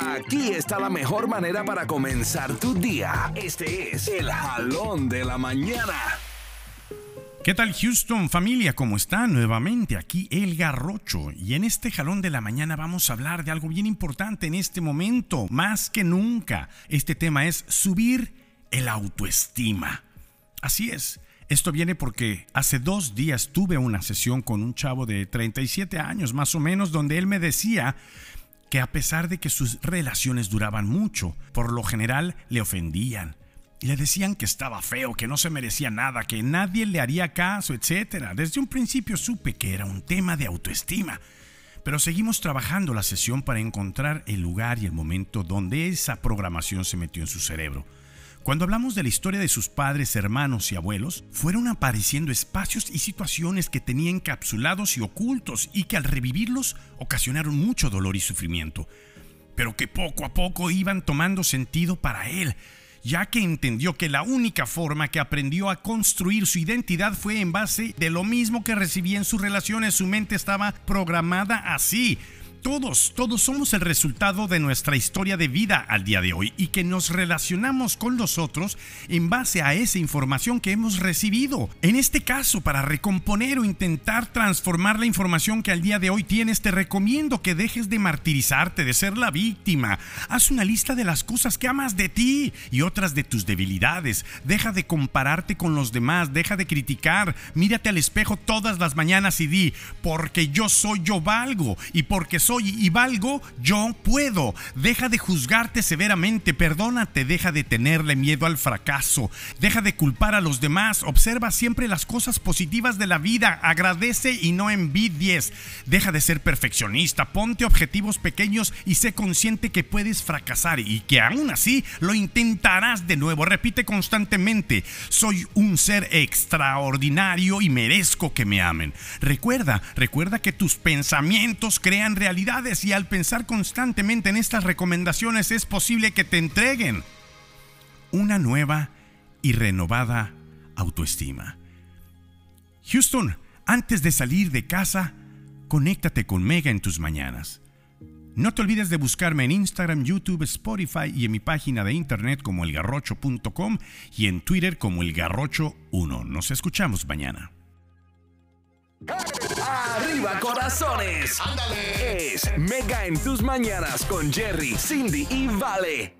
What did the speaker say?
Aquí está la mejor manera para comenzar tu día. Este es el jalón de la mañana. ¿Qué tal Houston familia? ¿Cómo está? Nuevamente aquí El Garrocho y en este jalón de la mañana vamos a hablar de algo bien importante en este momento, más que nunca. Este tema es subir el autoestima. Así es, esto viene porque hace dos días tuve una sesión con un chavo de 37 años más o menos donde él me decía que a pesar de que sus relaciones duraban mucho, por lo general le ofendían. Le decían que estaba feo, que no se merecía nada, que nadie le haría caso, etc. Desde un principio supe que era un tema de autoestima. Pero seguimos trabajando la sesión para encontrar el lugar y el momento donde esa programación se metió en su cerebro. Cuando hablamos de la historia de sus padres, hermanos y abuelos, fueron apareciendo espacios y situaciones que tenía encapsulados y ocultos y que al revivirlos ocasionaron mucho dolor y sufrimiento, pero que poco a poco iban tomando sentido para él, ya que entendió que la única forma que aprendió a construir su identidad fue en base de lo mismo que recibía en sus relaciones, su mente estaba programada así todos, todos somos el resultado de nuestra historia de vida al día de hoy y que nos relacionamos con los otros en base a esa información que hemos recibido. En este caso, para recomponer o intentar transformar la información que al día de hoy tienes, te recomiendo que dejes de martirizarte, de ser la víctima. Haz una lista de las cosas que amas de ti y otras de tus debilidades. Deja de compararte con los demás, deja de criticar. Mírate al espejo todas las mañanas y di, porque yo soy, yo valgo y porque soy y valgo, yo puedo. Deja de juzgarte severamente, perdónate, deja de tenerle miedo al fracaso, deja de culpar a los demás, observa siempre las cosas positivas de la vida, agradece y no envidies, deja de ser perfeccionista, ponte objetivos pequeños y sé consciente que puedes fracasar y que aún así lo intentarás de nuevo. Repite constantemente, soy un ser extraordinario y merezco que me amen. Recuerda, recuerda que tus pensamientos crean realidad y al pensar constantemente en estas recomendaciones es posible que te entreguen una nueva y renovada autoestima. Houston, antes de salir de casa, conéctate con Mega en tus mañanas. No te olvides de buscarme en Instagram, YouTube, Spotify y en mi página de internet como elgarrocho.com y en Twitter como elgarrocho1. Nos escuchamos mañana. Corazones. Ándale. Es Mega en tus mañanas con Jerry, Cindy y Vale.